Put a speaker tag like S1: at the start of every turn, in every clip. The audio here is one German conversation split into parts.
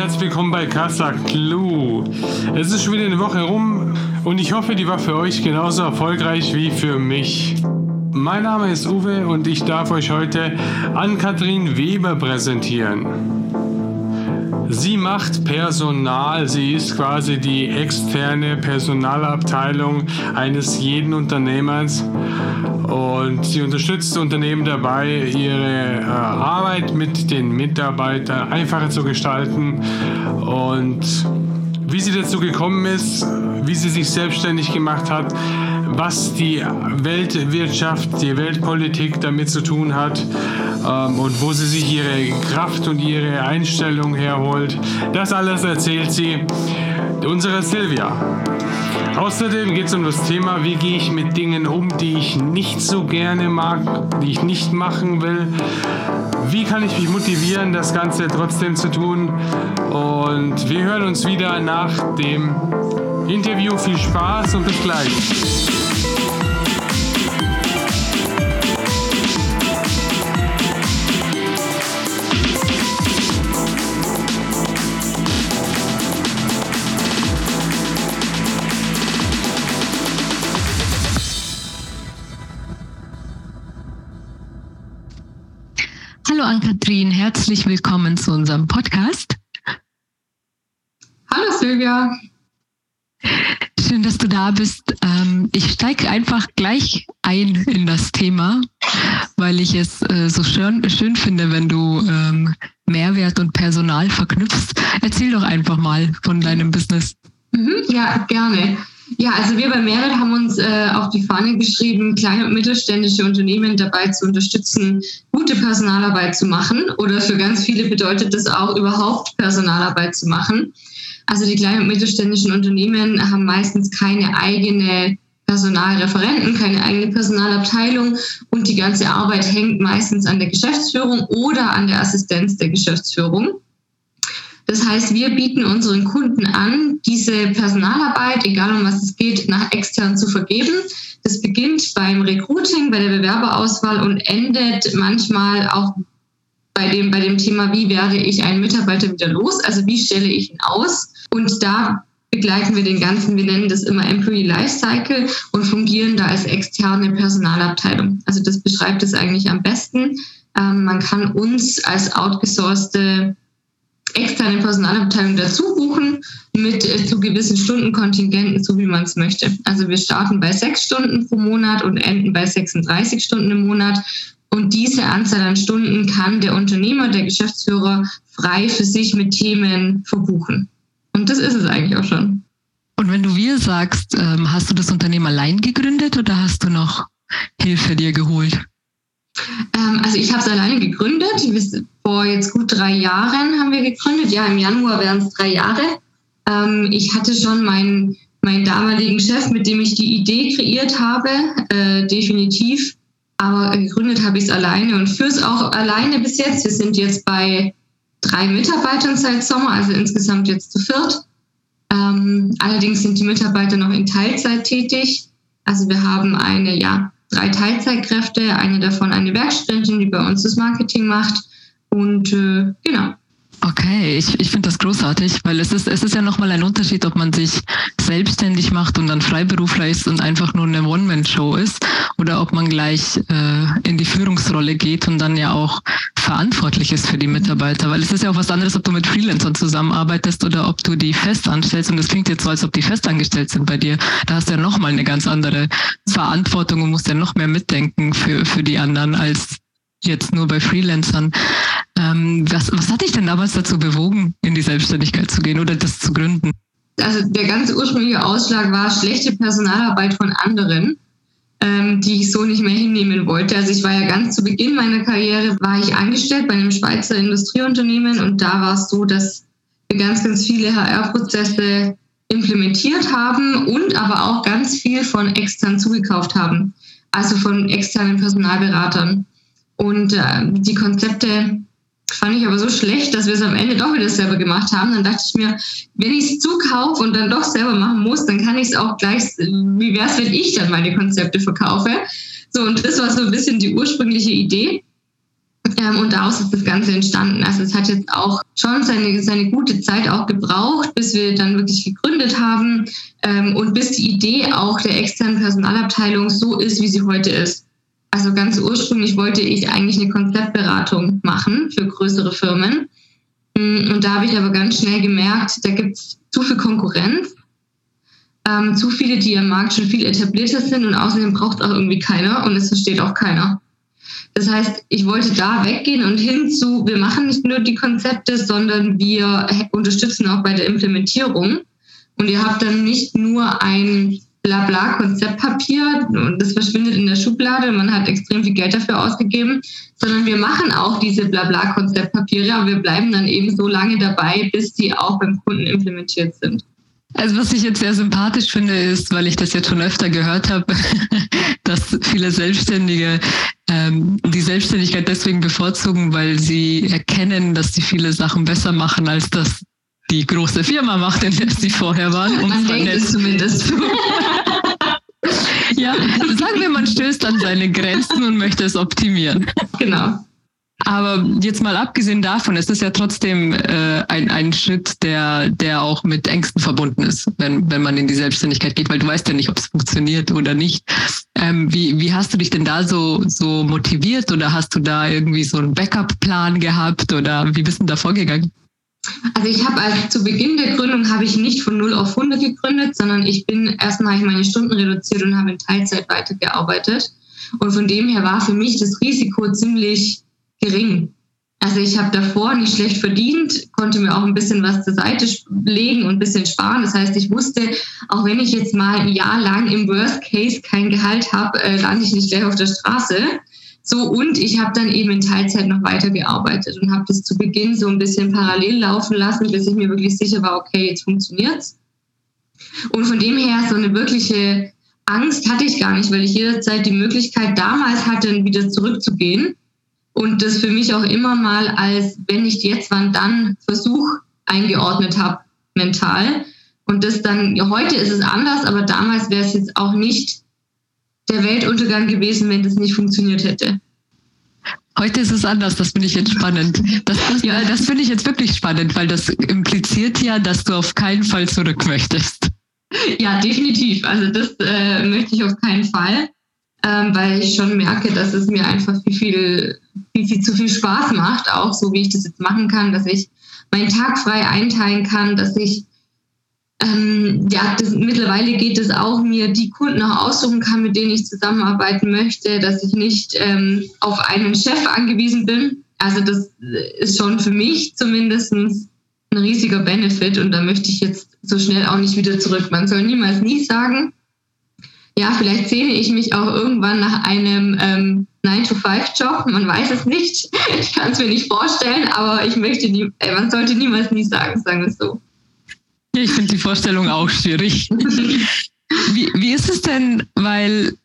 S1: herzlich willkommen bei Casa Clue. Es ist schon wieder eine Woche rum und ich hoffe, die war für euch genauso erfolgreich wie für mich. Mein Name ist Uwe und ich darf euch heute Ann-Kathrin Weber präsentieren. Sie macht Personal, sie ist quasi die externe Personalabteilung eines jeden Unternehmers. Und sie unterstützt Unternehmen dabei, ihre äh, Arbeit mit den Mitarbeitern einfacher zu gestalten. Und wie sie dazu gekommen ist, wie sie sich selbstständig gemacht hat, was die Weltwirtschaft, die Weltpolitik damit zu tun hat ähm, und wo sie sich ihre Kraft und ihre Einstellung herholt. Das alles erzählt sie unserer Silvia. Außerdem geht es um das Thema, wie gehe ich mit Dingen um, die ich nicht so gerne mag, die ich nicht machen will. Wie kann ich mich motivieren, das Ganze trotzdem zu tun? Und wir hören uns wieder nach dem Interview. Viel Spaß und bis gleich.
S2: Hallo Ann-Kathrin, herzlich willkommen zu unserem Podcast.
S3: Hallo Silvia.
S2: Schön, dass du da bist. Ähm, ich steige einfach gleich ein in das Thema, weil ich es äh, so schön, schön finde, wenn du ähm, Mehrwert und Personal verknüpfst. Erzähl doch einfach mal von deinem Business.
S3: Mhm, ja, gerne. Ja, also wir bei Merit haben uns äh, auf die Fahne geschrieben, kleine und mittelständische Unternehmen dabei zu unterstützen, gute Personalarbeit zu machen. Oder für ganz viele bedeutet das auch überhaupt Personalarbeit zu machen. Also die kleinen und mittelständischen Unternehmen haben meistens keine eigene Personalreferenten, keine eigene Personalabteilung und die ganze Arbeit hängt meistens an der Geschäftsführung oder an der Assistenz der Geschäftsführung. Das heißt, wir bieten unseren Kunden an, diese Personalarbeit, egal um was es geht, nach extern zu vergeben. Das beginnt beim Recruiting, bei der Bewerberauswahl und endet manchmal auch bei dem, bei dem Thema, wie werde ich einen Mitarbeiter wieder los? Also wie stelle ich ihn aus? Und da begleiten wir den ganzen, wir nennen das immer Employee Lifecycle und fungieren da als externe Personalabteilung. Also das beschreibt es eigentlich am besten. Ähm, man kann uns als outgesourcete externe Personalabteilung dazu buchen mit äh, zu gewissen Stundenkontingenten, so wie man es möchte. Also wir starten bei sechs Stunden pro Monat und enden bei 36 Stunden im Monat. Und diese Anzahl an Stunden kann der Unternehmer, der Geschäftsführer frei für sich mit Themen verbuchen. Und das ist es eigentlich auch schon.
S2: Und wenn du wir sagst, ähm, hast du das Unternehmen allein gegründet oder hast du noch Hilfe dir geholt?
S3: Ähm, also ich habe es alleine gegründet. Vor jetzt gut drei Jahren haben wir gegründet. Ja, im Januar wären es drei Jahre. Ähm, ich hatte schon meinen, meinen damaligen Chef, mit dem ich die Idee kreiert habe, äh, definitiv. Aber gegründet habe ich es alleine und führe es auch alleine bis jetzt. Wir sind jetzt bei drei Mitarbeitern seit Sommer, also insgesamt jetzt zu viert. Ähm, allerdings sind die Mitarbeiter noch in Teilzeit tätig. Also wir haben eine ja, drei Teilzeitkräfte, eine davon eine Werkstudentin, die bei uns das Marketing macht. Und äh, genau.
S2: Okay, ich, ich finde das großartig, weil es ist, es ist ja nochmal ein Unterschied, ob man sich selbstständig macht und dann Freiberufler ist und einfach nur eine One-Man-Show ist oder ob man gleich äh, in die Führungsrolle geht und dann ja auch verantwortlich ist für die Mitarbeiter. Weil es ist ja auch was anderes, ob du mit Freelancern zusammenarbeitest oder ob du die fest anstellst. Und das klingt jetzt so, als ob die festangestellt sind bei dir. Da hast du ja nochmal eine ganz andere Verantwortung und musst ja noch mehr mitdenken für, für die anderen als jetzt nur bei Freelancern. Ähm, was, was hat dich denn damals dazu bewogen, in die Selbstständigkeit zu gehen oder das zu gründen?
S3: Also der ganze ursprüngliche Ausschlag war schlechte Personalarbeit von anderen, ähm, die ich so nicht mehr hinnehmen wollte. Also ich war ja ganz zu Beginn meiner Karriere, war ich angestellt bei einem Schweizer Industrieunternehmen und da war es so, dass wir ganz, ganz viele HR-Prozesse implementiert haben und aber auch ganz viel von extern zugekauft haben, also von externen Personalberatern. Und äh, die Konzepte fand ich aber so schlecht, dass wir es am Ende doch wieder selber gemacht haben. Dann dachte ich mir, wenn ich es zukaufe und dann doch selber machen muss, dann kann ich es auch gleich, wie wäre es, wenn ich dann meine Konzepte verkaufe? So, und das war so ein bisschen die ursprüngliche Idee. Ähm, und daraus ist das Ganze entstanden. Also es hat jetzt auch schon seine, seine gute Zeit auch gebraucht, bis wir dann wirklich gegründet haben ähm, und bis die Idee auch der externen Personalabteilung so ist, wie sie heute ist. Also ganz ursprünglich wollte ich eigentlich eine Konzeptberatung machen für größere Firmen. Mm, und da habe ich aber ganz schnell gemerkt, da gibt es zu viel Konkurrenz, ähm, zu viele, die am Markt schon viel etablierter sind und außerdem braucht auch irgendwie keiner und es versteht auch keiner. Das heißt, ich wollte da weggehen und hinzu, wir machen nicht nur die Konzepte, sondern wir unterstützen auch bei der Implementierung. Und ihr habt dann nicht nur ein Blabla-Konzeptpapier und das verschwindet in der Schublade, man hat extrem viel Geld dafür ausgegeben, sondern wir machen auch diese Blabla-Konzeptpapiere, aber wir bleiben dann eben so lange dabei, bis die auch beim Kunden implementiert sind.
S2: Also was ich jetzt sehr sympathisch finde, ist, weil ich das jetzt schon öfter gehört habe, dass viele Selbstständige ähm, die Selbstständigkeit deswegen bevorzugen, weil sie erkennen, dass sie viele Sachen besser machen, als das die große Firma macht, in der sie vorher waren.
S3: Um man denkt es zumindest.
S2: ja, sagen wir, man stößt an seine Grenzen und möchte es optimieren.
S3: Genau.
S2: Aber jetzt mal abgesehen davon, es ist ja trotzdem äh, ein, ein Schritt, der, der auch mit Ängsten verbunden ist, wenn, wenn man in die Selbstständigkeit geht, weil du weißt ja nicht, ob es funktioniert oder nicht. Ähm, wie, wie hast du dich denn da so, so motiviert oder hast du da irgendwie so einen Backup-Plan gehabt oder wie bist du da vorgegangen?
S3: Also ich habe als zu Beginn der Gründung habe ich nicht von 0 auf 100 gegründet, sondern ich bin erstmal ich meine Stunden reduziert und habe in Teilzeit weitergearbeitet. Und von dem her war für mich das Risiko ziemlich gering. Also ich habe davor nicht schlecht verdient, konnte mir auch ein bisschen was zur Seite legen und ein bisschen sparen. Das heißt, ich wusste, auch wenn ich jetzt mal ein Jahr lang im Worst Case kein Gehalt habe, äh, lande ich nicht gleich auf der Straße. So, und ich habe dann eben in Teilzeit noch weitergearbeitet und habe das zu Beginn so ein bisschen parallel laufen lassen, bis ich mir wirklich sicher war, okay, jetzt funktioniert's. Und von dem her, so eine wirkliche Angst hatte ich gar nicht, weil ich jederzeit die Möglichkeit damals hatte, wieder zurückzugehen und das für mich auch immer mal als, wenn nicht jetzt, wann dann, Versuch eingeordnet habe, mental. Und das dann, ja, heute ist es anders, aber damals wäre es jetzt auch nicht der Weltuntergang gewesen, wenn das nicht funktioniert hätte.
S2: Heute ist es anders, das finde ich jetzt spannend. Das, das, ja, das finde ich jetzt wirklich spannend, weil das impliziert ja, dass du auf keinen Fall zurück möchtest.
S3: Ja, definitiv. Also das äh, möchte ich auf keinen Fall, ähm, weil ich schon merke, dass es mir einfach viel, viel, viel, viel zu viel Spaß macht, auch so wie ich das jetzt machen kann, dass ich meinen Tag frei einteilen kann, dass ich ähm, ja, das, mittlerweile geht es auch, mir die Kunden auch aussuchen kann, mit denen ich zusammenarbeiten möchte, dass ich nicht ähm, auf einen Chef angewiesen bin. Also das ist schon für mich zumindest ein riesiger Benefit und da möchte ich jetzt so schnell auch nicht wieder zurück. Man soll niemals nie sagen, ja, vielleicht sehne ich mich auch irgendwann nach einem ähm, 9-to-5-Job. Man weiß es nicht. Ich kann es mir nicht vorstellen, aber ich möchte nie, äh, man sollte niemals nie sagen, sagen wir es so.
S2: Ich finde die Vorstellung auch schwierig. Wie, wie ist es denn, weil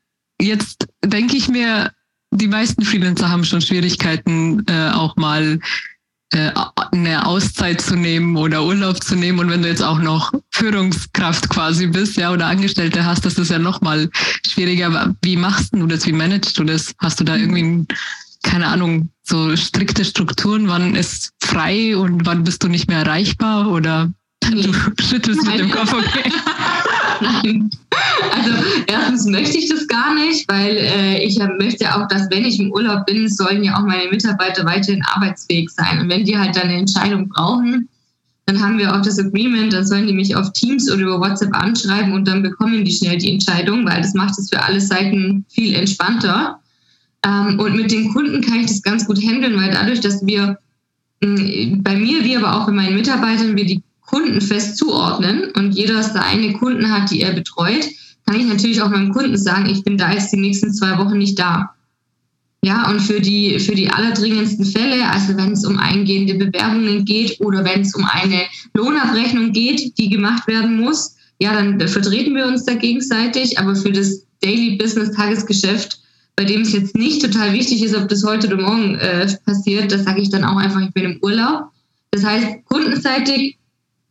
S2: jetzt denke ich mir, die meisten Freelancer haben schon Schwierigkeiten, äh, auch mal äh, eine Auszeit zu nehmen oder Urlaub zu nehmen. Und wenn du jetzt auch noch Führungskraft quasi bist, ja, oder Angestellte hast, das ist ja noch mal schwieriger. Wie machst du das? Wie managst du das? Hast du da irgendwie, keine Ahnung, so strikte Strukturen? Wann ist frei und wann bist du nicht mehr erreichbar? Oder Du schüttelst mit dem Kopf, okay.
S3: Nein. Also erstens möchte ich das gar nicht, weil äh, ich möchte auch, dass wenn ich im Urlaub bin, sollen ja auch meine Mitarbeiter weiterhin arbeitsfähig sein. Und wenn die halt dann eine Entscheidung brauchen, dann haben wir auch das Agreement, dann sollen die mich auf Teams oder über WhatsApp anschreiben und dann bekommen die schnell die Entscheidung, weil das macht es für alle Seiten viel entspannter. Ähm, und mit den Kunden kann ich das ganz gut handeln, weil dadurch, dass wir bei mir, wie aber auch bei meinen Mitarbeitern, wir die Kunden fest zuordnen und jeder seine Kunden hat, die er betreut, kann ich natürlich auch meinem Kunden sagen, ich bin da jetzt die nächsten zwei Wochen nicht da. Ja, und für die, für die allerdringendsten Fälle, also wenn es um eingehende Bewerbungen geht oder wenn es um eine Lohnabrechnung geht, die gemacht werden muss, ja, dann vertreten wir uns da gegenseitig. Aber für das Daily Business Tagesgeschäft, bei dem es jetzt nicht total wichtig ist, ob das heute oder morgen äh, passiert, das sage ich dann auch einfach, ich bin im Urlaub. Das heißt, kundenseitig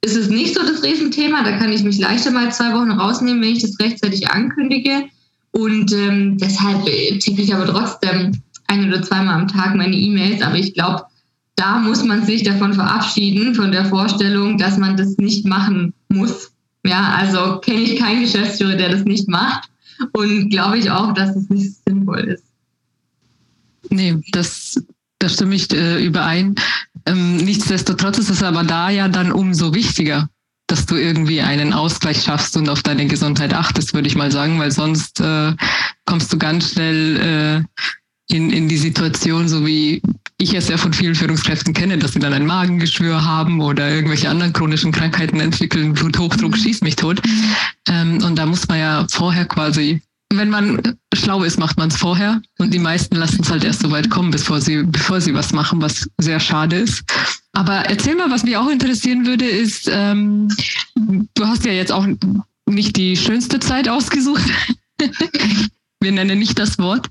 S3: ist es nicht so das Riesenthema. Da kann ich mich leichter mal zwei Wochen rausnehmen, wenn ich das rechtzeitig ankündige. Und ähm, deshalb ticke ich aber trotzdem ein oder zweimal am Tag meine E-Mails, aber ich glaube, da muss man sich davon verabschieden, von der Vorstellung, dass man das nicht machen muss. Ja, also kenne ich keinen Geschäftsführer, der das nicht macht und glaube ich auch, dass es nicht sinnvoll ist.
S2: Nee, das, da stimme ich äh, überein. Ähm, nichtsdestotrotz ist es aber da ja dann umso wichtiger, dass du irgendwie einen Ausgleich schaffst und auf deine Gesundheit achtest, würde ich mal sagen, weil sonst äh, kommst du ganz schnell äh, in, in die Situation, so wie ich es ja von vielen Führungskräften kenne, dass sie dann ein Magengeschwür haben oder irgendwelche anderen chronischen Krankheiten entwickeln, Bluthochdruck schießt mich tot. Ähm, und da muss man ja vorher quasi wenn man schlau ist, macht man es vorher. Und die meisten lassen es halt erst so weit kommen, bevor sie, bevor sie was machen, was sehr schade ist. Aber erzähl mal, was mich auch interessieren würde, ist, ähm, du hast ja jetzt auch nicht die schönste Zeit ausgesucht. Wir nennen nicht das Wort.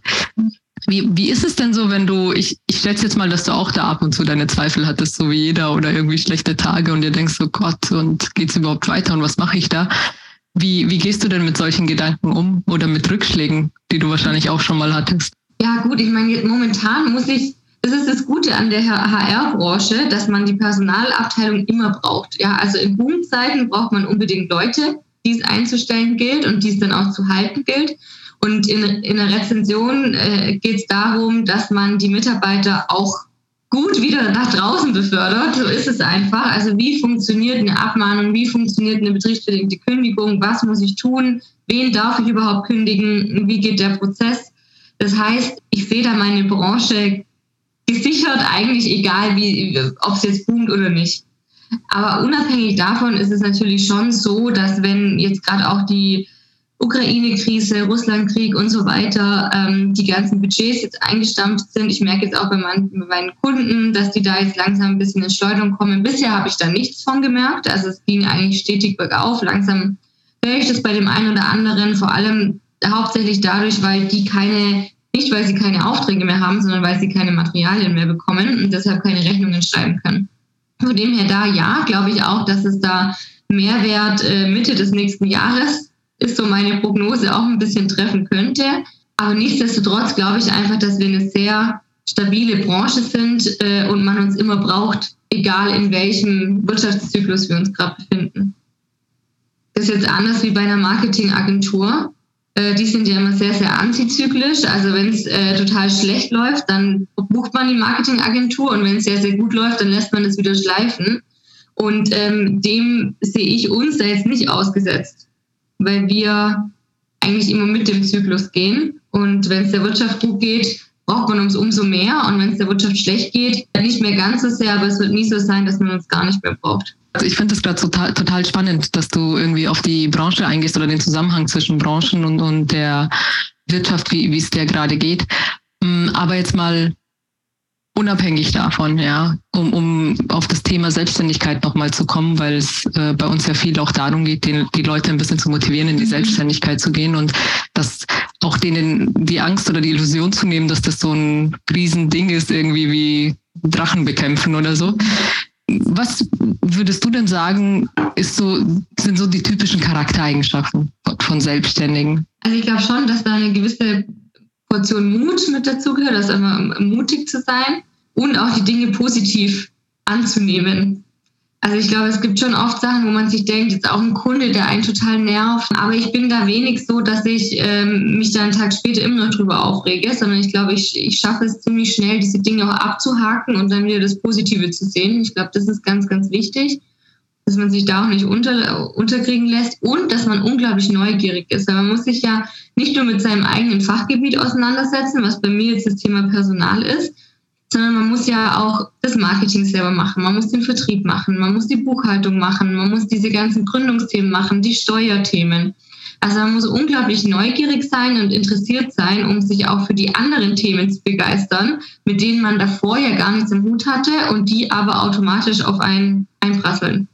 S2: Wie, wie ist es denn so, wenn du, ich, ich schätze jetzt mal, dass du auch da ab und zu deine Zweifel hattest, so wie jeder, oder irgendwie schlechte Tage und dir denkst, oh Gott, und geht's überhaupt weiter und was mache ich da? Wie, wie gehst du denn mit solchen Gedanken um oder mit Rückschlägen, die du wahrscheinlich auch schon mal hattest?
S3: Ja, gut, ich meine, momentan muss ich, das ist das Gute an der HR-Branche, dass man die Personalabteilung immer braucht. Ja, also in Boomzeiten braucht man unbedingt Leute, die es einzustellen gilt und die es dann auch zu halten gilt. Und in, in der Rezension äh, geht es darum, dass man die Mitarbeiter auch gut wieder nach draußen befördert. So ist es einfach. Also wie funktioniert eine Abmahnung, wie funktioniert eine betriebsbedingte Kündigung, was muss ich tun, wen darf ich überhaupt kündigen, wie geht der Prozess. Das heißt, ich sehe da meine Branche gesichert, eigentlich egal, wie, ob es jetzt boomt oder nicht. Aber unabhängig davon ist es natürlich schon so, dass wenn jetzt gerade auch die Ukraine-Krise, Russland-Krieg und so weiter, ähm, die ganzen Budgets jetzt eingestampft sind. Ich merke jetzt auch bei meinen, bei meinen, Kunden, dass die da jetzt langsam ein bisschen in Schleuderung kommen. Bisher habe ich da nichts von gemerkt. Also es ging eigentlich stetig bergauf. Langsam höre ich das bei dem einen oder anderen, vor allem hauptsächlich dadurch, weil die keine, nicht weil sie keine Aufträge mehr haben, sondern weil sie keine Materialien mehr bekommen und deshalb keine Rechnungen schreiben können. Von dem her da ja, glaube ich auch, dass es da Mehrwert äh, Mitte des nächsten Jahres ist so meine Prognose auch ein bisschen treffen könnte. Aber nichtsdestotrotz glaube ich einfach, dass wir eine sehr stabile Branche sind äh, und man uns immer braucht, egal in welchem Wirtschaftszyklus wir uns gerade befinden. Das ist jetzt anders wie bei einer Marketingagentur. Äh, die sind ja immer sehr, sehr antizyklisch. Also wenn es äh, total schlecht läuft, dann bucht man die Marketingagentur und wenn es sehr, sehr gut läuft, dann lässt man es wieder schleifen. Und ähm, dem sehe ich uns da jetzt nicht ausgesetzt weil wir eigentlich immer mit dem Zyklus gehen. Und wenn es der Wirtschaft gut geht, braucht man uns umso mehr. Und wenn es der Wirtschaft schlecht geht, nicht mehr ganz so sehr, aber es wird nie so sein, dass man uns gar nicht mehr braucht.
S2: Also ich finde es gerade total, total spannend, dass du irgendwie auf die Branche eingehst oder den Zusammenhang zwischen Branchen und, und der Wirtschaft, wie es der gerade geht. Mm, aber jetzt mal unabhängig davon, ja, um, um auf das Thema Selbstständigkeit nochmal zu kommen, weil es äh, bei uns ja viel auch darum geht, den, die Leute ein bisschen zu motivieren, in die mhm. Selbstständigkeit zu gehen und das auch denen die Angst oder die Illusion zu nehmen, dass das so ein Riesending ist, irgendwie wie Drachen bekämpfen oder so. Was würdest du denn sagen, ist so, sind so die typischen Charaktereigenschaften von Selbstständigen?
S3: Also ich glaube schon, dass da eine gewisse Portion Mut mit dazugehört, also immer mutig zu sein und auch die Dinge positiv anzunehmen. Also ich glaube, es gibt schon oft Sachen, wo man sich denkt, jetzt auch ein Kunde, der einen total nervt. Aber ich bin da wenig so, dass ich ähm, mich da einen Tag später immer noch drüber aufrege, sondern ich glaube, ich, ich schaffe es ziemlich schnell, diese Dinge auch abzuhaken und dann wieder das Positive zu sehen. Ich glaube, das ist ganz, ganz wichtig dass man sich da auch nicht unter, unterkriegen lässt und dass man unglaublich neugierig ist. Weil man muss sich ja nicht nur mit seinem eigenen Fachgebiet auseinandersetzen, was bei mir jetzt das Thema Personal ist, sondern man muss ja auch das Marketing selber machen, man muss den Vertrieb machen, man muss die Buchhaltung machen, man muss diese ganzen Gründungsthemen machen, die Steuerthemen. Also man muss unglaublich neugierig sein und interessiert sein, um sich auch für die anderen Themen zu begeistern, mit denen man davor ja gar nichts im Hut hatte und die aber automatisch auf einen einprasseln.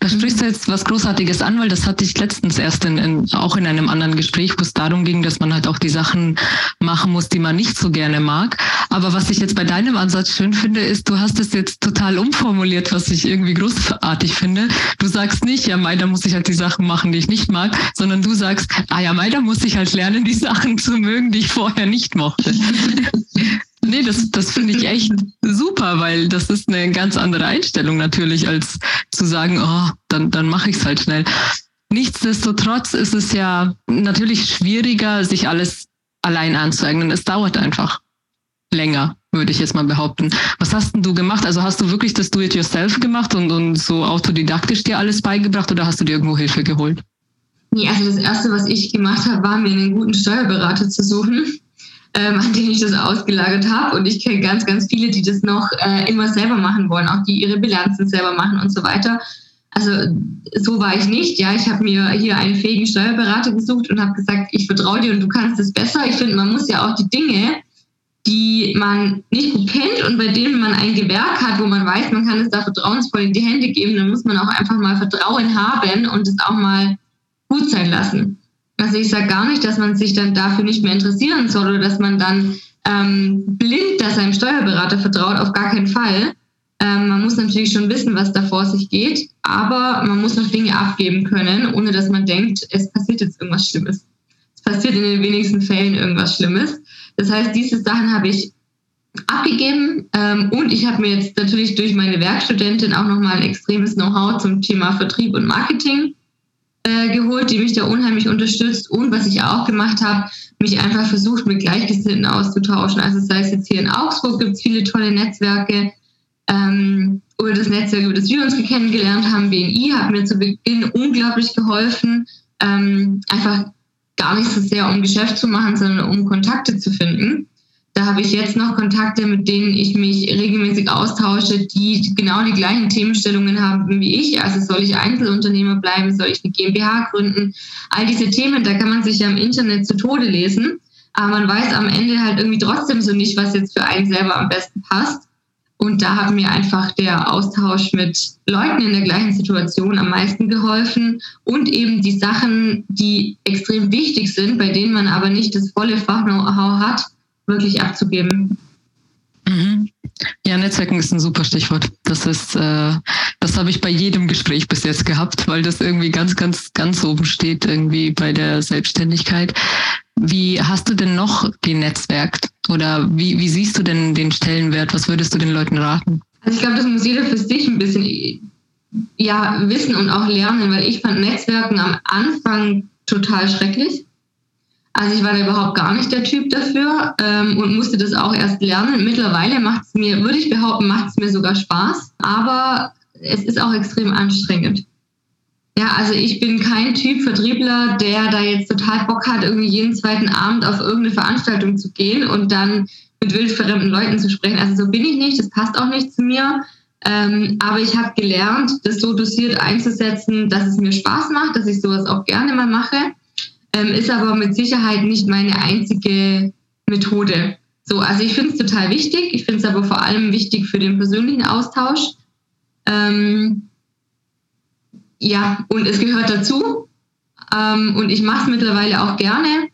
S2: Da sprichst du jetzt was Großartiges an, weil das hatte ich letztens erst in, in, auch in einem anderen Gespräch, wo es darum ging, dass man halt auch die Sachen machen muss, die man nicht so gerne mag. Aber was ich jetzt bei deinem Ansatz schön finde, ist, du hast es jetzt total umformuliert, was ich irgendwie großartig finde. Du sagst nicht, ja, Mai, da muss ich halt die Sachen machen, die ich nicht mag, sondern du sagst, ah ja, Mai, da muss ich halt lernen, die Sachen zu mögen, die ich vorher nicht mochte. Nee, das, das finde ich echt super, weil das ist eine ganz andere Einstellung natürlich, als zu sagen, oh, dann, dann mache ich es halt schnell. Nichtsdestotrotz ist es ja natürlich schwieriger, sich alles allein anzueignen. Es dauert einfach länger, würde ich jetzt mal behaupten. Was hast denn du gemacht? Also hast du wirklich das Do-it-yourself gemacht und, und so autodidaktisch dir alles beigebracht oder hast du dir irgendwo Hilfe geholt?
S3: Nee, also das Erste, was ich gemacht habe, war mir einen guten Steuerberater zu suchen, ähm, an den ich das ausgelagert habe. Und ich kenne ganz, ganz viele, die das noch äh, immer selber machen wollen, auch die ihre Bilanzen selber machen und so weiter. Also so war ich nicht. Ja, ich habe mir hier einen fähigen Steuerberater gesucht und habe gesagt, ich vertraue dir und du kannst es besser. Ich finde, man muss ja auch die Dinge, die man nicht gut kennt und bei denen man ein Gewerk hat, wo man weiß, man kann es da vertrauensvoll in die Hände geben, dann muss man auch einfach mal Vertrauen haben und es auch mal gut sein lassen. Also ich sage gar nicht, dass man sich dann dafür nicht mehr interessieren soll oder dass man dann ähm, blind da seinem Steuerberater vertraut, auf gar keinen Fall. Ähm, man muss natürlich schon wissen, was da vor sich geht, aber man muss noch Dinge abgeben können, ohne dass man denkt, es passiert jetzt irgendwas Schlimmes. Es passiert in den wenigsten Fällen irgendwas Schlimmes. Das heißt, diese Sachen habe ich abgegeben ähm, und ich habe mir jetzt natürlich durch meine Werkstudentin auch nochmal ein extremes Know-how zum Thema Vertrieb und Marketing äh, geholt, die mich da unheimlich unterstützt und was ich auch gemacht habe, mich einfach versucht, mit Gleichgesinnten auszutauschen. Also sei es jetzt hier in Augsburg, gibt es viele tolle Netzwerke ähm, oder das Netzwerk, über das wir uns kennengelernt haben, BNI, hat mir zu Beginn unglaublich geholfen, ähm, einfach gar nicht so sehr um Geschäft zu machen, sondern um Kontakte zu finden. Da habe ich jetzt noch Kontakte, mit denen ich mich regelmäßig austausche, die genau die gleichen Themenstellungen haben wie ich. Also soll ich Einzelunternehmer bleiben, soll ich eine GmbH gründen? All diese Themen, da kann man sich ja im Internet zu Tode lesen. Aber man weiß am Ende halt irgendwie trotzdem so nicht, was jetzt für einen selber am besten passt. Und da hat mir einfach der Austausch mit Leuten in der gleichen Situation am meisten geholfen und eben die Sachen, die extrem wichtig sind, bei denen man aber nicht das volle Fach-Know-how hat, wirklich abzugeben.
S2: Mhm. Ja, Netzwerken ist ein super Stichwort. Das ist, äh, das habe ich bei jedem Gespräch bis jetzt gehabt, weil das irgendwie ganz, ganz, ganz oben steht irgendwie bei der Selbstständigkeit. Wie hast du denn noch genetzwerkt? Oder wie, wie siehst du denn den Stellenwert? Was würdest du den Leuten raten?
S3: Also ich glaube, das muss jeder für sich ein bisschen ja, wissen und auch lernen, weil ich fand Netzwerken am Anfang total schrecklich. Also ich war da überhaupt gar nicht der Typ dafür ähm, und musste das auch erst lernen. Mittlerweile macht es mir, würde ich behaupten, macht es mir sogar Spaß, aber es ist auch extrem anstrengend. Ja, also ich bin kein Typ Vertriebler, der da jetzt total Bock hat, irgendwie jeden zweiten Abend auf irgendeine Veranstaltung zu gehen und dann mit wildfremden Leuten zu sprechen. Also so bin ich nicht, das passt auch nicht zu mir. Ähm, aber ich habe gelernt, das so dosiert einzusetzen, dass es mir Spaß macht, dass ich sowas auch gerne mal mache. Ähm, ist aber mit Sicherheit nicht meine einzige Methode. So, also ich finde es total wichtig. Ich finde es aber vor allem wichtig für den persönlichen Austausch. Ähm, ja, und es gehört dazu. Ähm, und ich mache es mittlerweile auch gerne,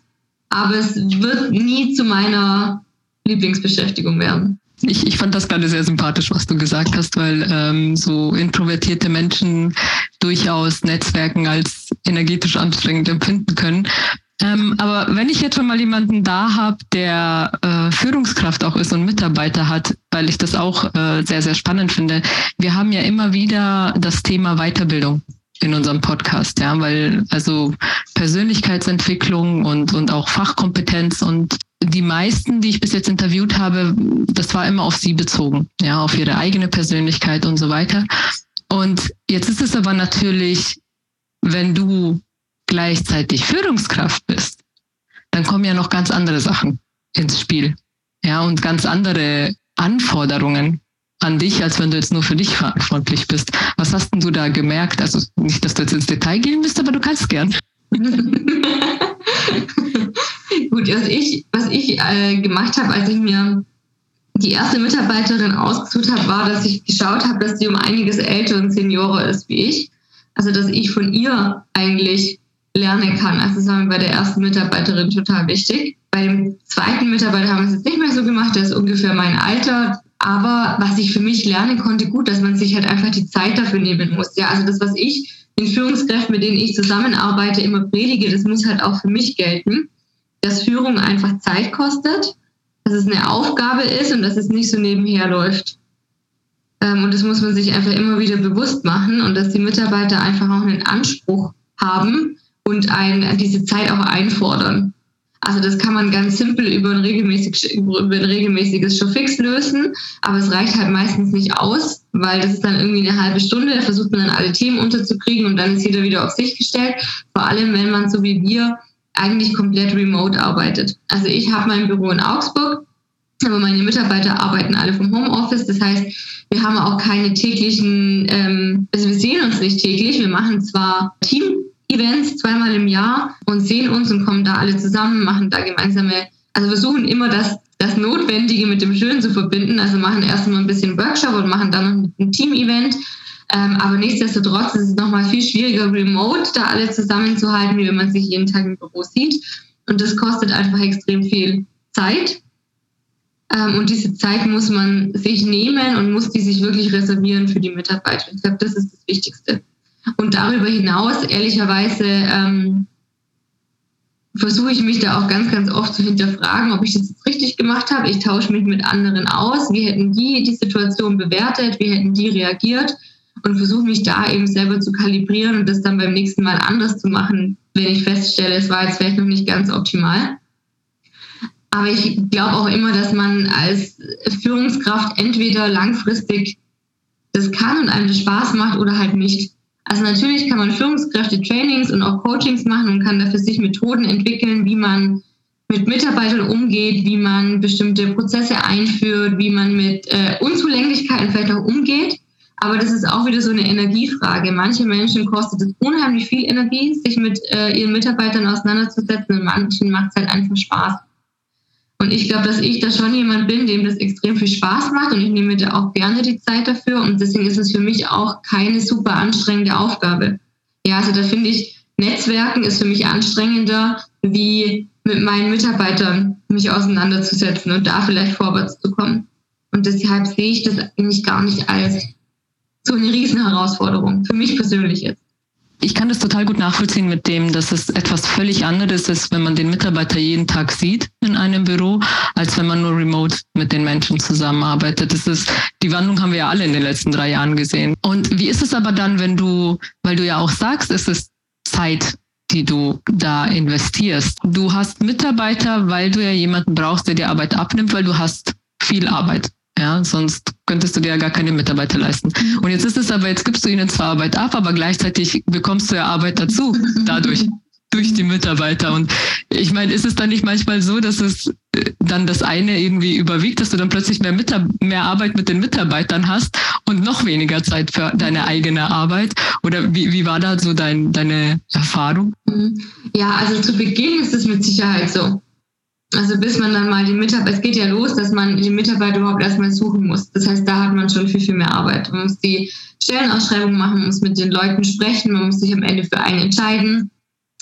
S3: aber es wird nie zu meiner Lieblingsbeschäftigung werden.
S2: Ich, ich fand das gerade sehr sympathisch, was du gesagt hast, weil ähm, so introvertierte Menschen durchaus Netzwerken als energetisch anstrengend empfinden können. Ähm, aber wenn ich jetzt schon mal jemanden da habe, der äh, Führungskraft auch ist und Mitarbeiter hat, weil ich das auch äh, sehr, sehr spannend finde, wir haben ja immer wieder das Thema Weiterbildung in unserem Podcast, ja, weil also Persönlichkeitsentwicklung und, und auch Fachkompetenz und die meisten, die ich bis jetzt interviewt habe, das war immer auf sie bezogen, ja, auf ihre eigene Persönlichkeit und so weiter. Und jetzt ist es aber natürlich, wenn du gleichzeitig Führungskraft bist, dann kommen ja noch ganz andere Sachen ins Spiel. Ja, und ganz andere Anforderungen an dich, als wenn du jetzt nur für dich verantwortlich bist. Was hast denn du da gemerkt? Also nicht, dass du jetzt ins Detail gehen müsst, aber du kannst gern.
S3: Gut, was ich, was ich äh, gemacht habe, als ich mir die erste Mitarbeiterin ausgesucht habe, war, dass ich geschaut habe, dass sie um einiges älter und Seniore ist wie ich. Also dass ich von ihr eigentlich lernen kann. Also das war mir bei der ersten Mitarbeiterin total wichtig. Bei dem zweiten Mitarbeiter haben wir es jetzt nicht mehr so gemacht, der ist ungefähr mein Alter. Aber was ich für mich lernen konnte, gut, dass man sich halt einfach die Zeit dafür nehmen muss. Ja, also das, was ich den Führungskräften, mit denen ich zusammenarbeite, immer predige, das muss halt auch für mich gelten, dass Führung einfach Zeit kostet dass es eine Aufgabe ist und dass es nicht so nebenher läuft. Ähm, und das muss man sich einfach immer wieder bewusst machen und dass die Mitarbeiter einfach auch einen Anspruch haben und ein, diese Zeit auch einfordern. Also das kann man ganz simpel über ein, regelmäßig, über ein regelmäßiges Showfix lösen, aber es reicht halt meistens nicht aus, weil das ist dann irgendwie eine halbe Stunde, da versucht man dann alle Themen unterzukriegen und dann ist jeder wieder auf sich gestellt. Vor allem, wenn man so wie wir eigentlich komplett remote arbeitet. Also ich habe mein Büro in Augsburg, aber meine Mitarbeiter arbeiten alle vom Homeoffice. Das heißt, wir haben auch keine täglichen, ähm, also wir sehen uns nicht täglich. Wir machen zwar Team-Events zweimal im Jahr und sehen uns und kommen da alle zusammen, machen da gemeinsame, also versuchen immer das, das Notwendige mit dem Schönen zu verbinden. Also machen erstmal ein bisschen Workshop und machen dann noch ein Team-Event. Ähm, aber nichtsdestotrotz ist es nochmal viel schwieriger, remote da alle zusammenzuhalten, wie wenn man sich jeden Tag im Büro sieht. Und das kostet einfach extrem viel Zeit. Ähm, und diese Zeit muss man sich nehmen und muss die sich wirklich reservieren für die Mitarbeiter. Ich glaube, das ist das Wichtigste. Und darüber hinaus, ehrlicherweise, ähm, versuche ich mich da auch ganz, ganz oft zu hinterfragen, ob ich das jetzt richtig gemacht habe. Ich tausche mich mit anderen aus. Wie hätten die die Situation bewertet? Wie hätten die reagiert? Und versuche mich da eben selber zu kalibrieren und das dann beim nächsten Mal anders zu machen, wenn ich feststelle, es war jetzt vielleicht noch nicht ganz optimal. Aber ich glaube auch immer, dass man als Führungskraft entweder langfristig das kann und einem das Spaß macht oder halt nicht. Also natürlich kann man Führungskräfte-Trainings und auch Coachings machen und kann da für sich Methoden entwickeln, wie man mit Mitarbeitern umgeht, wie man bestimmte Prozesse einführt, wie man mit äh, Unzulänglichkeiten vielleicht auch umgeht. Aber das ist auch wieder so eine Energiefrage. Manche Menschen kostet es unheimlich viel Energie, sich mit äh, ihren Mitarbeitern auseinanderzusetzen und manchen macht es halt einfach Spaß. Und ich glaube, dass ich da schon jemand bin, dem das extrem viel Spaß macht und ich nehme da auch gerne die Zeit dafür und deswegen ist es für mich auch keine super anstrengende Aufgabe. Ja, also da finde ich, Netzwerken ist für mich anstrengender, wie mit meinen Mitarbeitern mich auseinanderzusetzen und da vielleicht vorwärts zu kommen. Und deshalb sehe ich das eigentlich gar nicht als so eine Riesenherausforderung, für mich persönlich jetzt
S2: ich kann das total gut nachvollziehen mit dem, dass es etwas völlig anderes ist, wenn man den Mitarbeiter jeden Tag sieht in einem Büro, als wenn man nur remote mit den Menschen zusammenarbeitet. Das ist, die Wandlung haben wir ja alle in den letzten drei Jahren gesehen. Und wie ist es aber dann, wenn du, weil du ja auch sagst, es ist Zeit, die du da investierst. Du hast Mitarbeiter, weil du ja jemanden brauchst, der dir Arbeit abnimmt, weil du hast viel Arbeit. Ja, sonst könntest du dir ja gar keine Mitarbeiter leisten. Und jetzt ist es aber, jetzt gibst du ihnen zwar Arbeit ab, aber gleichzeitig bekommst du ja Arbeit dazu, dadurch, durch die Mitarbeiter. Und ich meine, ist es dann nicht manchmal so, dass es äh, dann das eine irgendwie überwiegt, dass du dann plötzlich mehr, Mitar mehr Arbeit mit den Mitarbeitern hast und noch weniger Zeit für deine eigene Arbeit? Oder wie, wie war da so dein, deine Erfahrung?
S3: Mhm. Ja, also zu Beginn ist es mit Sicherheit so. Also bis man dann mal die Mitarbeiter, es geht ja los, dass man die Mitarbeiter überhaupt erstmal suchen muss. Das heißt, da hat man schon viel, viel mehr Arbeit. Man muss die Stellenausschreibung machen, man muss mit den Leuten sprechen, man muss sich am Ende für einen entscheiden.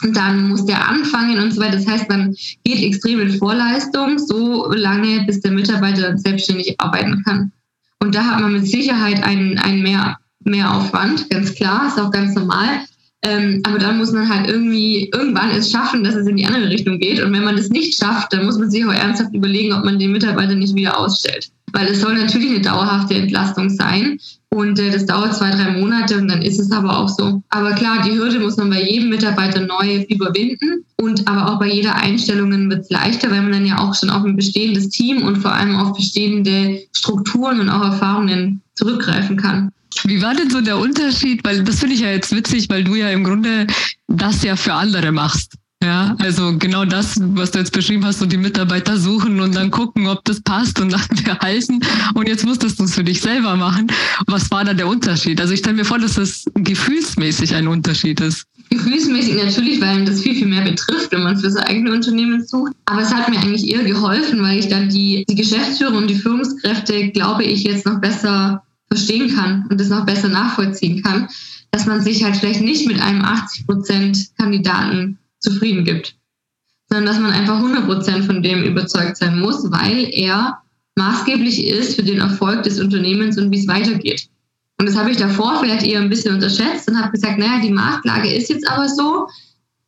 S3: Und dann muss der anfangen und so weiter. Das heißt, man geht extrem in Vorleistung, so lange, bis der Mitarbeiter dann selbstständig arbeiten kann. Und da hat man mit Sicherheit einen, einen mehr, Mehraufwand, ganz klar, ist auch ganz normal. Ähm, aber dann muss man halt irgendwie irgendwann es schaffen, dass es in die andere Richtung geht. Und wenn man das nicht schafft, dann muss man sich auch ernsthaft überlegen, ob man den Mitarbeiter nicht wieder ausstellt. Weil es soll natürlich eine dauerhafte Entlastung sein. Und äh, das dauert zwei, drei Monate und dann ist es aber auch so. Aber klar, die Hürde muss man bei jedem Mitarbeiter neu überwinden. Und aber auch bei jeder Einstellung wird es leichter, weil man dann ja auch schon auf ein bestehendes Team und vor allem auf bestehende Strukturen und auch Erfahrungen zurückgreifen kann.
S2: Wie war denn so der Unterschied? Weil das finde ich ja jetzt witzig, weil du ja im Grunde das ja für andere machst. Ja, also genau das, was du jetzt beschrieben hast, so die Mitarbeiter suchen und dann gucken, ob das passt und dann behalten. Und jetzt musstest du es für dich selber machen. Was war da der Unterschied? Also ich stelle mir vor, dass das gefühlsmäßig ein Unterschied ist.
S3: Gefühlsmäßig natürlich, weil das viel, viel mehr betrifft, wenn man für sein eigenes Unternehmen sucht. Aber es hat mir eigentlich eher geholfen, weil ich dann die, die Geschäftsführer und die Führungskräfte, glaube ich, jetzt noch besser verstehen kann und das noch besser nachvollziehen kann, dass man sich halt vielleicht nicht mit einem 80% Kandidaten zufrieden gibt, sondern dass man einfach 100% von dem überzeugt sein muss, weil er maßgeblich ist für den Erfolg des Unternehmens und wie es weitergeht. Und das habe ich davor vielleicht eher ein bisschen unterschätzt und habe gesagt, naja, die Marktlage ist jetzt aber so,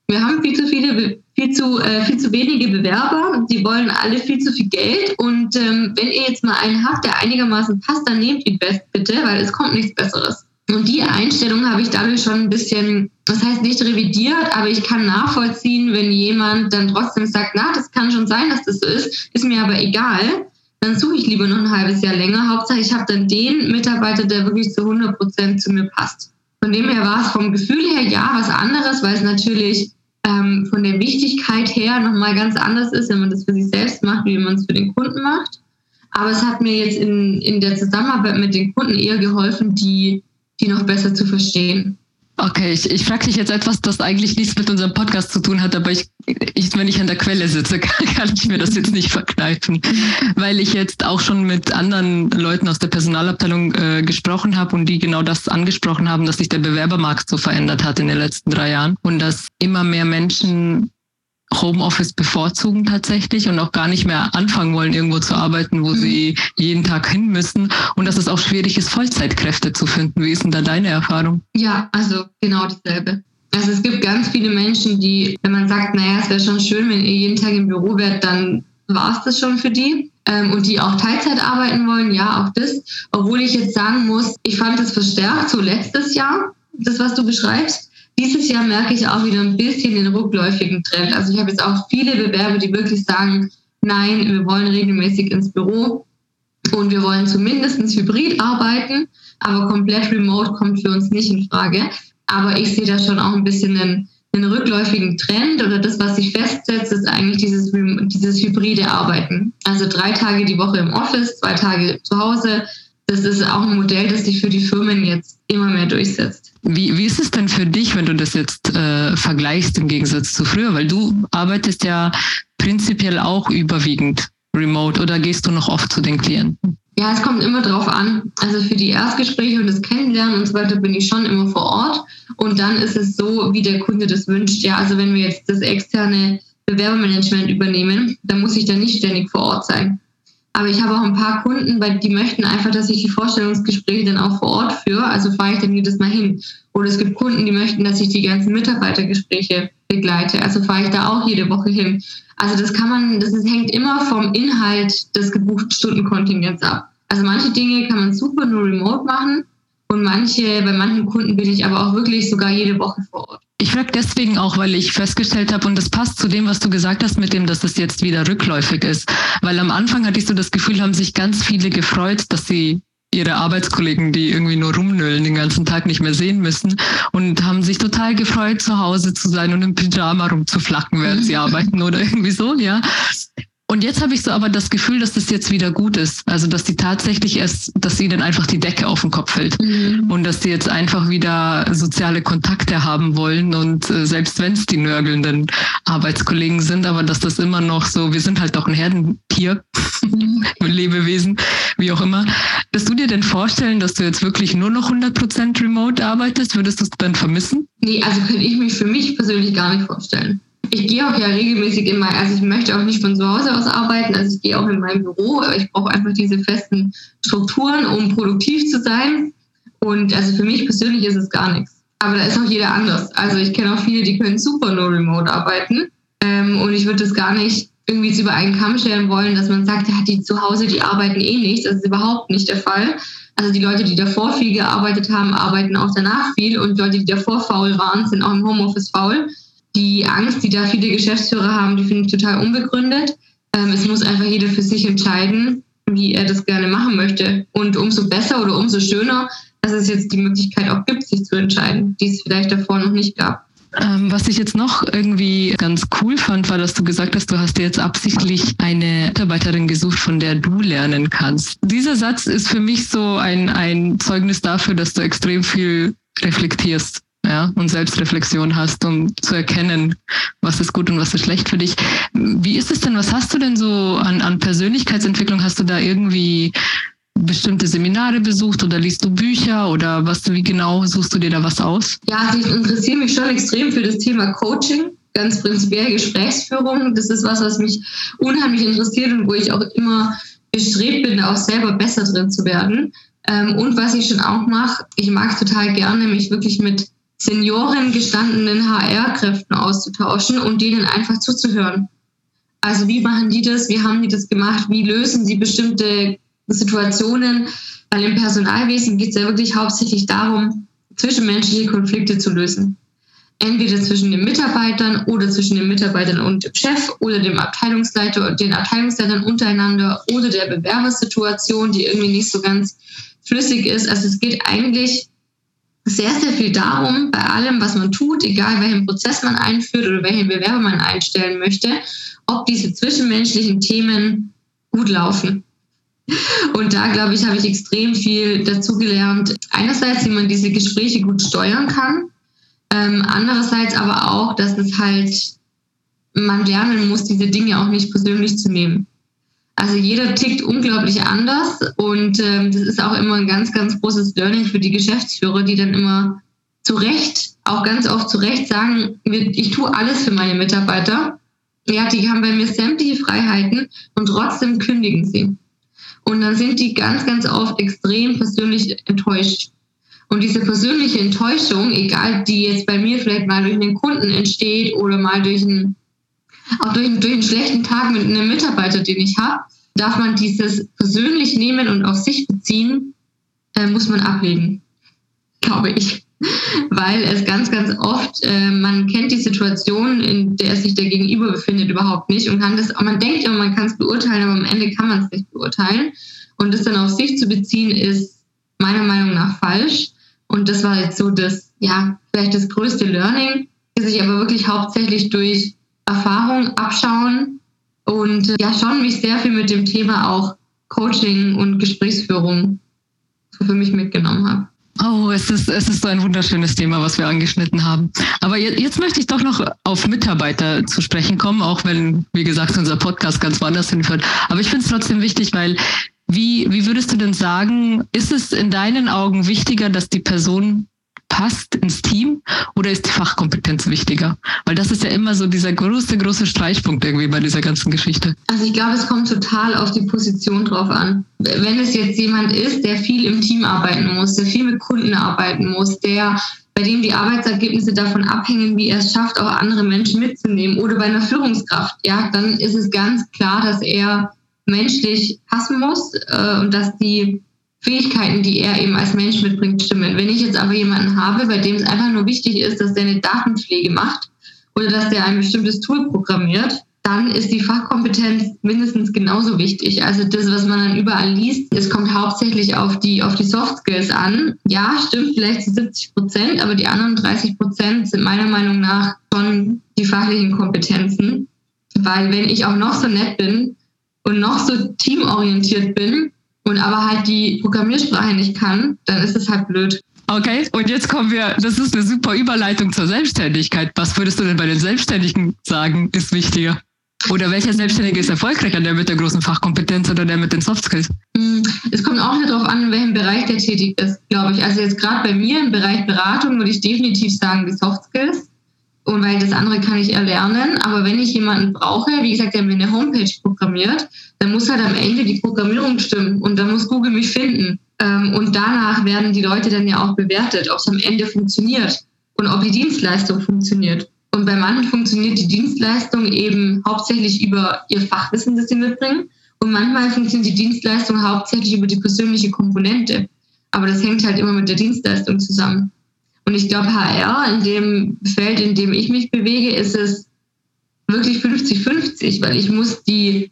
S3: wir haben viel zu viele viel zu, äh, viel zu wenige Bewerber, die wollen alle viel zu viel Geld. Und ähm, wenn ihr jetzt mal einen habt, der einigermaßen passt, dann nehmt ihn bitte, weil es kommt nichts Besseres. Und die Einstellung habe ich dadurch schon ein bisschen, das heißt nicht revidiert, aber ich kann nachvollziehen, wenn jemand dann trotzdem sagt, na, das kann schon sein, dass das so ist, ist mir aber egal. Dann suche ich lieber noch ein halbes Jahr länger. Hauptsache, ich habe dann den Mitarbeiter, der wirklich zu 100 Prozent zu mir passt. Von dem her war es vom Gefühl her ja was anderes, weil es natürlich ähm, von der Wichtigkeit her nochmal ganz anders ist, wenn man das für sich selbst macht, wie man es für den Kunden macht. Aber es hat mir jetzt in, in der Zusammenarbeit mit den Kunden eher geholfen, die die noch besser zu verstehen.
S2: Okay, ich, ich frage dich jetzt etwas, das eigentlich nichts mit unserem Podcast zu tun hat, aber ich, ich, wenn ich an der Quelle sitze, kann ich mir das jetzt nicht verkneifen, weil ich jetzt auch schon mit anderen Leuten aus der Personalabteilung äh, gesprochen habe und die genau das angesprochen haben, dass sich der Bewerbermarkt so verändert hat in den letzten drei Jahren und dass immer mehr Menschen Homeoffice bevorzugen tatsächlich und auch gar nicht mehr anfangen wollen, irgendwo zu arbeiten, wo mhm. sie jeden Tag hin müssen und dass es auch schwierig ist, Vollzeitkräfte zu finden. Wie ist denn da deine Erfahrung?
S3: Ja, also genau dasselbe. Also es gibt ganz viele Menschen, die, wenn man sagt, naja, es wäre schon schön, wenn ihr jeden Tag im Büro wärt, dann war es das schon für die. Ähm, und die auch Teilzeit arbeiten wollen, ja, auch das. Obwohl ich jetzt sagen muss, ich fand es verstärkt so letztes Jahr, das, was du beschreibst. Dieses Jahr merke ich auch wieder ein bisschen den rückläufigen Trend. Also ich habe jetzt auch viele Bewerber, die wirklich sagen, nein, wir wollen regelmäßig ins Büro und wir wollen zumindest hybrid arbeiten, aber komplett remote kommt für uns nicht in Frage. Aber ich sehe da schon auch ein bisschen einen, einen rückläufigen Trend oder das, was sich festsetzt, ist eigentlich dieses, dieses hybride Arbeiten. Also drei Tage die Woche im Office, zwei Tage zu Hause. Das ist auch ein Modell, das sich für die Firmen jetzt immer mehr durchsetzt.
S2: Wie, wie ist es denn für dich, wenn du das jetzt äh, vergleichst im Gegensatz zu früher? Weil du arbeitest ja prinzipiell auch überwiegend remote oder gehst du noch oft zu den Klienten?
S3: Ja, es kommt immer drauf an. Also für die Erstgespräche und das Kennenlernen und so weiter bin ich schon immer vor Ort. Und dann ist es so, wie der Kunde das wünscht. Ja, also wenn wir jetzt das externe Bewerbermanagement übernehmen, dann muss ich da nicht ständig vor Ort sein. Aber ich habe auch ein paar Kunden, weil die möchten einfach, dass ich die Vorstellungsgespräche dann auch vor Ort führe. Also fahre ich dann jedes Mal hin. Oder es gibt Kunden, die möchten, dass ich die ganzen Mitarbeitergespräche begleite. Also fahre ich da auch jede Woche hin. Also das kann man, das hängt immer vom Inhalt des gebuchten Stundenkontingents ab. Also manche Dinge kann man super nur remote machen und manche, bei manchen Kunden bin ich aber auch wirklich sogar jede Woche vor Ort.
S2: Ich frage deswegen auch, weil ich festgestellt habe, und das passt zu dem, was du gesagt hast, mit dem, dass es jetzt wieder rückläufig ist. Weil am Anfang hatte ich so das Gefühl, haben sich ganz viele gefreut, dass sie ihre Arbeitskollegen, die irgendwie nur rumnüllen, den ganzen Tag nicht mehr sehen müssen und haben sich total gefreut, zu Hause zu sein und im Pyjama rumzuflacken, während sie arbeiten oder irgendwie so, ja. Und jetzt habe ich so aber das Gefühl, dass das jetzt wieder gut ist. Also, dass die tatsächlich erst, dass ihnen einfach die Decke auf den Kopf fällt. Mhm. Und dass die jetzt einfach wieder soziale Kontakte haben wollen. Und äh, selbst wenn es die nörgelnden Arbeitskollegen sind, aber dass das immer noch so, wir sind halt doch ein Herdentier, mhm. Lebewesen, wie auch immer. Würdest du dir denn vorstellen, dass du jetzt wirklich nur noch 100% remote arbeitest? Würdest du es dann vermissen?
S3: Nee, also könnte ich mich für mich persönlich gar nicht vorstellen ich gehe auch ja regelmäßig in mein, also ich möchte auch nicht von zu Hause aus arbeiten, also ich gehe auch in mein Büro, aber ich brauche einfach diese festen Strukturen, um produktiv zu sein. Und also für mich persönlich ist es gar nichts. Aber da ist auch jeder anders. Also ich kenne auch viele, die können super nur remote arbeiten. Ähm, und ich würde das gar nicht irgendwie über einen Kamm stellen wollen, dass man sagt, ja, die zu Hause, die arbeiten eh nicht. Das ist überhaupt nicht der Fall. Also die Leute, die davor viel gearbeitet haben, arbeiten auch danach viel und Leute, die davor faul waren, sind auch im Homeoffice faul die Angst, die da viele Geschäftsführer haben, die finde ich total unbegründet. Ähm, es muss einfach jeder für sich entscheiden, wie er das gerne machen möchte. Und umso besser oder umso schöner, dass es jetzt die Möglichkeit auch gibt, sich zu entscheiden, die es vielleicht davor noch nicht gab.
S2: Ähm, was ich jetzt noch irgendwie ganz cool fand, war, dass du gesagt hast, du hast dir jetzt absichtlich eine Mitarbeiterin gesucht, von der du lernen kannst. Dieser Satz ist für mich so ein, ein Zeugnis dafür, dass du extrem viel reflektierst ja, und Selbstreflexion hast, um zu erkennen, was ist gut und was ist schlecht für dich. Wie ist es denn, was hast du denn so an, an Persönlichkeitsentwicklung? Hast du da irgendwie bestimmte Seminare besucht oder liest du Bücher oder was, wie genau suchst du dir da was aus?
S3: Ja, also ich interessiere mich schon extrem für das Thema Coaching, ganz prinzipiell Gesprächsführung. Das ist was, was mich unheimlich interessiert und wo ich auch immer bestrebt bin, auch selber besser drin zu werden. Ähm, und was ich schon auch mache, ich mag total gerne, mich wirklich mit Senioren gestandenen HR-Kräften auszutauschen und denen einfach zuzuhören. Also wie machen die das? Wie haben die das gemacht? Wie lösen sie bestimmte Situationen? Weil im Personalwesen geht es ja wirklich hauptsächlich darum, zwischenmenschliche Konflikte zu lösen. Entweder zwischen den Mitarbeitern oder zwischen den Mitarbeitern und dem Chef oder dem Abteilungsleiter und den Abteilungsleitern untereinander oder der Bewerbersituation, die irgendwie nicht so ganz flüssig ist. Also es geht eigentlich sehr, sehr viel darum, bei allem, was man tut, egal welchen Prozess man einführt oder welchen Bewerber man einstellen möchte, ob diese zwischenmenschlichen Themen gut laufen. Und da, glaube ich, habe ich extrem viel dazugelernt. Einerseits, wie man diese Gespräche gut steuern kann. Ähm, andererseits aber auch, dass es halt, man lernen muss, diese Dinge auch nicht persönlich zu nehmen. Also jeder tickt unglaublich anders und ähm, das ist auch immer ein ganz, ganz großes Learning für die Geschäftsführer, die dann immer zu Recht, auch ganz oft zu Recht sagen, ich tue alles für meine Mitarbeiter. Ja, die haben bei mir sämtliche Freiheiten und trotzdem kündigen sie. Und dann sind die ganz, ganz oft extrem persönlich enttäuscht. Und diese persönliche Enttäuschung, egal die jetzt bei mir vielleicht mal durch einen Kunden entsteht oder mal durch einen auch durch, durch einen schlechten Tag mit einem Mitarbeiter, den ich habe, darf man dieses persönlich nehmen und auf sich beziehen, äh, muss man ablegen, glaube ich. Weil es ganz, ganz oft, äh, man kennt die Situation, in der sich der Gegenüber befindet, überhaupt nicht und kann das, man denkt immer, man kann es beurteilen, aber am Ende kann man es nicht beurteilen. Und das dann auf sich zu beziehen, ist meiner Meinung nach falsch. Und das war jetzt so das, ja, vielleicht das größte Learning, das ich aber wirklich hauptsächlich durch Erfahrung abschauen und ja schon mich sehr viel mit dem Thema auch Coaching und Gesprächsführung für mich mitgenommen habe.
S2: Oh, es ist, es ist so ein wunderschönes Thema, was wir angeschnitten haben. Aber jetzt, jetzt möchte ich doch noch auf Mitarbeiter zu sprechen kommen, auch wenn, wie gesagt, unser Podcast ganz woanders hinführt. Aber ich finde es trotzdem wichtig, weil wie, wie würdest du denn sagen, ist es in deinen Augen wichtiger, dass die Person passt ins Team oder ist die Fachkompetenz wichtiger? Weil das ist ja immer so dieser große, große Streichpunkt irgendwie bei dieser ganzen Geschichte.
S3: Also ich glaube, es kommt total auf die Position drauf an. Wenn es jetzt jemand ist, der viel im Team arbeiten muss, der viel mit Kunden arbeiten muss, der bei dem die Arbeitsergebnisse davon abhängen, wie er es schafft, auch andere Menschen mitzunehmen oder bei einer Führungskraft, ja, dann ist es ganz klar, dass er menschlich passen muss äh, und dass die Fähigkeiten, die er eben als Mensch mitbringt, stimmen. Wenn ich jetzt aber jemanden habe, bei dem es einfach nur wichtig ist, dass der eine Datenpflege macht oder dass der ein bestimmtes Tool programmiert, dann ist die Fachkompetenz mindestens genauso wichtig. Also das, was man dann überall liest, es kommt hauptsächlich auf die, auf die Soft Skills an. Ja, stimmt vielleicht zu 70 Prozent, aber die anderen 30 Prozent sind meiner Meinung nach schon die fachlichen Kompetenzen. Weil wenn ich auch noch so nett bin und noch so teamorientiert bin, und aber halt die Programmiersprache nicht kann, dann ist es halt blöd.
S2: Okay, und jetzt kommen wir, das ist eine super Überleitung zur Selbstständigkeit. Was würdest du denn bei den Selbstständigen sagen, ist wichtiger? Oder welcher Selbstständige ist erfolgreicher, der mit der großen Fachkompetenz oder der mit den Soft Skills?
S3: Hm, es kommt auch nicht darauf an, in welchem Bereich der tätig ist, glaube ich. Also jetzt gerade bei mir im Bereich Beratung würde ich definitiv sagen, die Soft Skills und weil das andere kann ich erlernen. Aber wenn ich jemanden brauche, wie gesagt, der mir eine Homepage programmiert, dann muss halt am Ende die Programmierung stimmen und dann muss Google mich finden. Ähm, und danach werden die Leute dann ja auch bewertet, ob es am Ende funktioniert und ob die Dienstleistung funktioniert. Und bei manchen funktioniert die Dienstleistung eben hauptsächlich über ihr Fachwissen, das sie mitbringen. Und manchmal funktioniert die Dienstleistung hauptsächlich über die persönliche Komponente. Aber das hängt halt immer mit der Dienstleistung zusammen. Und ich glaube, HR, in dem Feld, in dem ich mich bewege, ist es wirklich 50-50, weil ich muss die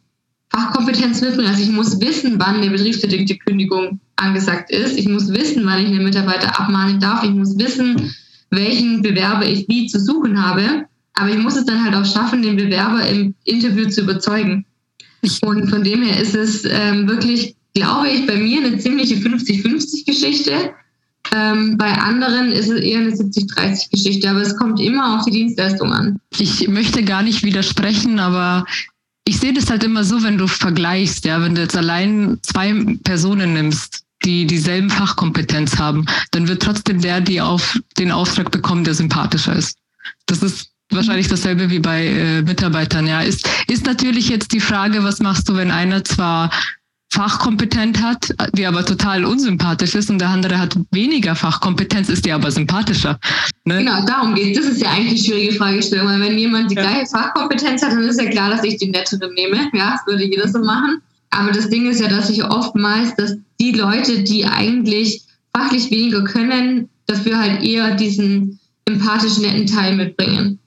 S3: Fachkompetenz mitbringen. Also ich muss wissen, wann eine betriebsbedingte Kündigung angesagt ist. Ich muss wissen, wann ich einen Mitarbeiter abmahnen darf. Ich muss wissen, welchen Bewerber ich wie zu suchen habe. Aber ich muss es dann halt auch schaffen, den Bewerber im Interview zu überzeugen. Und von dem her ist es ähm, wirklich, glaube ich, bei mir eine ziemliche 50-50-Geschichte. Ähm, bei anderen ist es eher eine 70-30-Geschichte, aber es kommt immer auf die Dienstleistung an.
S2: Ich möchte gar nicht widersprechen, aber ich sehe das halt immer so, wenn du vergleichst, ja, wenn du jetzt allein zwei Personen nimmst, die dieselben Fachkompetenz haben, dann wird trotzdem der, die auf den Auftrag bekommen, der sympathischer ist. Das ist wahrscheinlich dasselbe wie bei äh, Mitarbeitern, ja. Ist, ist natürlich jetzt die Frage, was machst du, wenn einer zwar Fachkompetent hat, die aber total unsympathisch ist und der andere hat weniger Fachkompetenz, ist die aber sympathischer.
S3: Ne? Genau, darum geht es. Das ist ja eigentlich die schwierige Fragestellung, weil wenn jemand die ja. gleiche Fachkompetenz hat, dann ist ja klar, dass ich den netteren nehme. Ja, das würde jeder so machen. Aber das Ding ist ja, dass ich oftmals, dass die Leute, die eigentlich fachlich weniger können, dafür halt eher diesen empathischen, netten Teil mitbringen.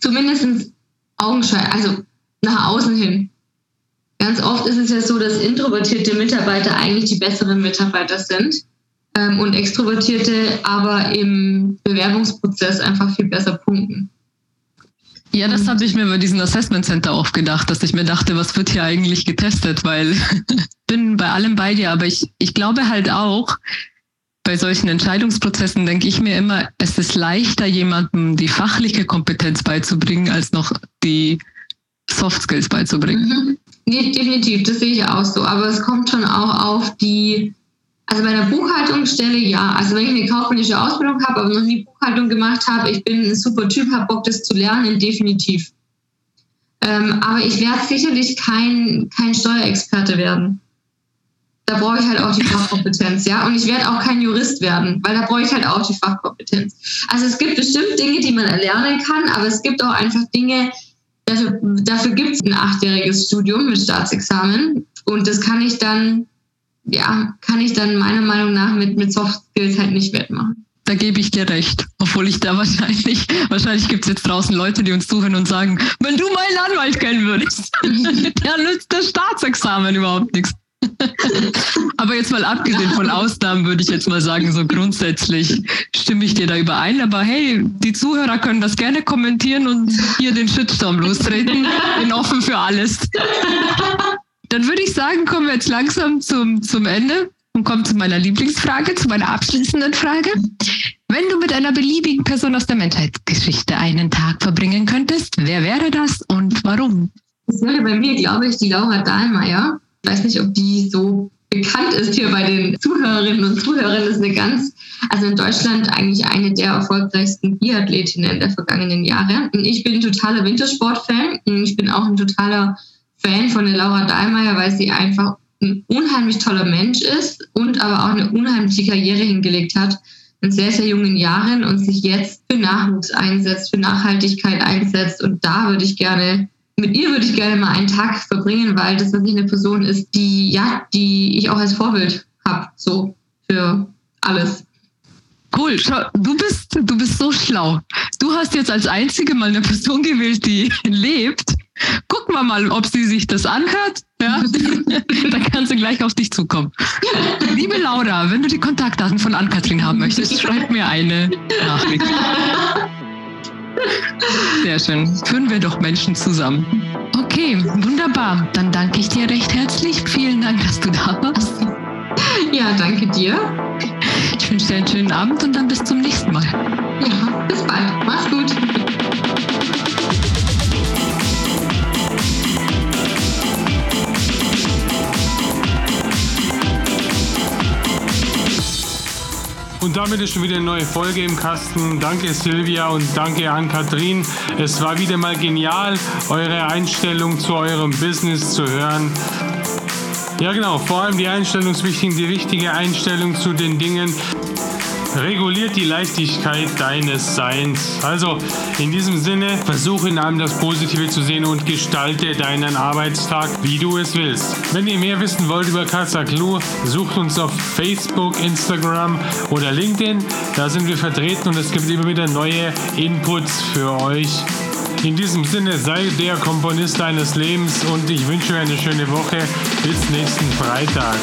S3: Zumindest Augenschein, also nach außen hin. Ganz oft ist es ja so, dass introvertierte Mitarbeiter eigentlich die besseren Mitarbeiter sind ähm, und extrovertierte aber im Bewerbungsprozess einfach viel besser punkten.
S2: Ja, das habe ich mir bei diesem Assessment Center oft gedacht, dass ich mir dachte, was wird hier eigentlich getestet, weil ich bin bei allem bei dir, aber ich, ich glaube halt auch, bei solchen Entscheidungsprozessen denke ich mir immer, es ist leichter, jemandem die fachliche Kompetenz beizubringen, als noch die Soft Skills beizubringen. Mhm.
S3: Nee, definitiv, das sehe ich auch so. Aber es kommt schon auch auf die, also bei der Buchhaltungsstelle ja. Also wenn ich eine kaufmännische Ausbildung habe, aber noch nie Buchhaltung gemacht habe, ich bin ein super Typ, habe Bock, das zu lernen, definitiv. Ähm, aber ich werde sicherlich kein, kein Steuerexperte werden. Da brauche ich halt auch die Fachkompetenz, ja. Und ich werde auch kein Jurist werden, weil da brauche ich halt auch die Fachkompetenz. Also es gibt bestimmt Dinge, die man erlernen kann, aber es gibt auch einfach Dinge, Dafür, dafür gibt es ein achtjähriges Studium mit Staatsexamen und das kann ich dann, ja, kann ich dann meiner Meinung nach mit, mit Soft Skills halt nicht wettmachen.
S2: Da gebe ich dir recht. Obwohl ich da wahrscheinlich, wahrscheinlich gibt es jetzt draußen Leute, die uns zuhören und sagen, wenn du meinen Anwalt kennen würdest, der nützt das Staatsexamen überhaupt nichts. Aber jetzt mal abgesehen von Ausnahmen würde ich jetzt mal sagen, so grundsätzlich stimme ich dir da überein. Aber hey, die Zuhörer können das gerne kommentieren und hier den Shitstorm lostreten. Bin offen für alles. Dann würde ich sagen, kommen wir jetzt langsam zum, zum Ende und kommen zu meiner Lieblingsfrage, zu meiner abschließenden Frage. Wenn du mit einer beliebigen Person aus der Menschheitsgeschichte einen Tag verbringen könntest, wer wäre das und warum?
S3: Das wäre bei mir, glaube ich, die Laura Dahlmeier. Ich weiß nicht, ob die so bekannt ist hier bei den Zuhörerinnen und Zuhörern. Ist eine ganz, also in Deutschland eigentlich eine der erfolgreichsten Biathletinnen der vergangenen Jahre. Ich bin ein totaler Wintersportfan ich bin auch ein totaler Fan von der Laura Dahlmeier, weil sie einfach ein unheimlich toller Mensch ist und aber auch eine unheimliche Karriere hingelegt hat in sehr, sehr jungen Jahren und sich jetzt für Nachwuchs einsetzt, für Nachhaltigkeit einsetzt. Und da würde ich gerne mit ihr würde ich gerne mal einen Tag verbringen, weil das wirklich eine Person ist, die, ja, die ich auch als Vorbild habe, so für alles.
S2: Cool, Schau, du bist, du bist so schlau. Du hast jetzt als einzige mal eine Person gewählt, die lebt. Gucken wir mal, ob sie sich das anhört. Ja? Dann kann sie gleich auf dich zukommen. Liebe Laura, wenn du die Kontaktdaten von Ann-Kathrin haben möchtest, schreib mir eine Nachricht. Sehr schön. Führen wir doch Menschen zusammen. Okay, wunderbar. Dann danke ich dir recht herzlich. Vielen Dank, dass du da warst.
S3: Ja, danke dir.
S2: Ich wünsche dir einen schönen Abend und dann bis zum nächsten Mal.
S3: Ja, bis bald. Mach's gut.
S1: Und damit ist schon wieder eine neue Folge im Kasten. Danke Silvia und danke an Kathrin. Es war wieder mal genial, eure Einstellung zu eurem Business zu hören. Ja genau, vor allem die Einstellung ist wichtig, die richtige Einstellung zu den Dingen reguliert die Leichtigkeit deines Seins. Also in diesem Sinne, versuche in allem das Positive zu sehen und gestalte deinen Arbeitstag, wie du es willst. Wenn ihr mehr wissen wollt über Kasaklu, sucht uns auf Facebook, Instagram oder LinkedIn. Da sind wir vertreten und es gibt immer wieder neue Inputs für euch. In diesem Sinne, sei der Komponist deines Lebens und ich wünsche euch eine schöne Woche. Bis nächsten Freitag.